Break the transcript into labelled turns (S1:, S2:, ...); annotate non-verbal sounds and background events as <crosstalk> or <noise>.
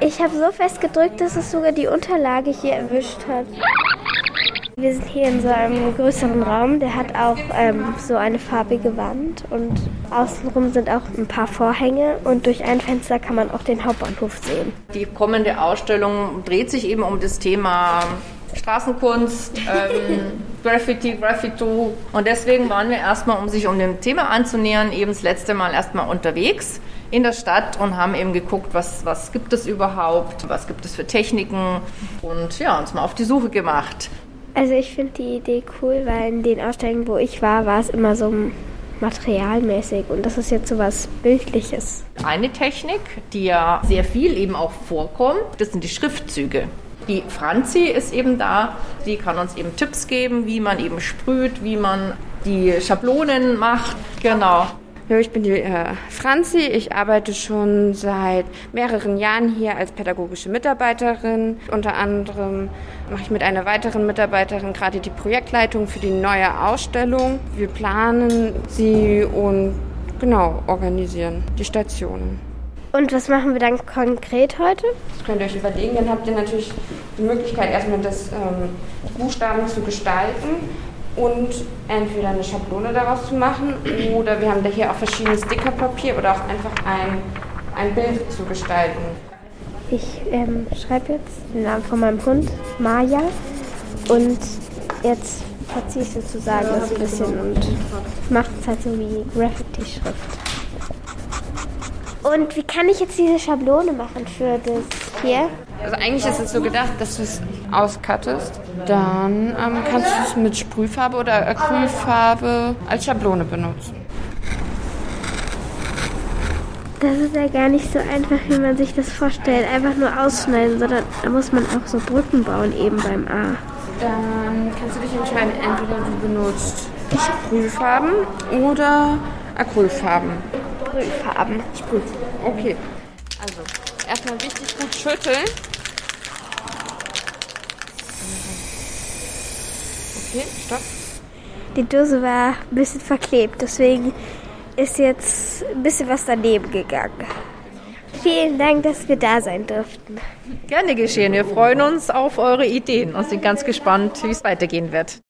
S1: Ich habe so fest gedrückt, dass es sogar die Unterlage hier erwischt hat. Wir sind hier in so einem größeren Raum, der hat auch ähm, so eine farbige Wand und außenrum sind auch ein paar Vorhänge und durch ein Fenster kann man auch den Hauptbahnhof sehen.
S2: Die kommende Ausstellung dreht sich eben um das Thema Straßenkunst, ähm, <laughs> Graffiti, Graffito. Und deswegen waren wir erstmal, um sich um dem Thema anzunähern, eben das letzte Mal erstmal unterwegs in der Stadt und haben eben geguckt, was, was gibt es überhaupt, was gibt es für Techniken und ja, uns mal auf die Suche gemacht.
S1: Also ich finde die Idee cool, weil in den Ausstellungen, wo ich war, war es immer so materialmäßig und das ist jetzt so was Bildliches.
S2: Eine Technik, die ja sehr viel eben auch vorkommt, das sind die Schriftzüge. Die Franzi ist eben da, sie kann uns eben Tipps geben, wie man eben sprüht, wie man die Schablonen macht. Genau.
S3: Ja, ich bin die äh, Franzi. Ich arbeite schon seit mehreren Jahren hier als pädagogische Mitarbeiterin. Unter anderem mache ich mit einer weiteren Mitarbeiterin gerade die Projektleitung für die neue Ausstellung. Wir planen sie und genau organisieren die Stationen.
S1: Und was machen wir dann konkret heute?
S3: Das könnt ihr euch überlegen. Dann habt ihr natürlich die Möglichkeit, erstmal das ähm, Buchstaben zu gestalten und entweder eine Schablone daraus zu machen oder wir haben da hier auch verschiedenes Stickerpapier oder auch einfach ein, ein Bild zu gestalten.
S1: Ich ähm, schreibe jetzt den Namen von meinem Hund, Maya, und jetzt verziehe ich sozusagen das ein bisschen und mache es halt so wie Graffiti-Schrift. Und wie kann ich jetzt diese Schablone machen für das hier?
S3: Also eigentlich ist es so gedacht, dass du es auscuttest. Dann ähm, kannst du es mit Sprühfarbe oder Acrylfarbe als Schablone benutzen.
S1: Das ist ja gar nicht so einfach, wie man sich das vorstellt. Einfach nur ausschneiden, sondern da muss man auch so Brücken bauen eben beim A.
S3: Dann kannst du dich entscheiden, entweder du benutzt Sprühfarben oder Acrylfarben.
S1: Sprühfarben.
S3: Sprüh. Okay. Also, erstmal wichtig gut schütteln. Okay, stopp.
S1: Die Dose war ein bisschen verklebt, deswegen ist jetzt ein bisschen was daneben gegangen. Vielen Dank, dass wir da sein durften.
S2: Gerne geschehen. Wir freuen uns auf eure Ideen und sind ganz gespannt, wie es weitergehen wird.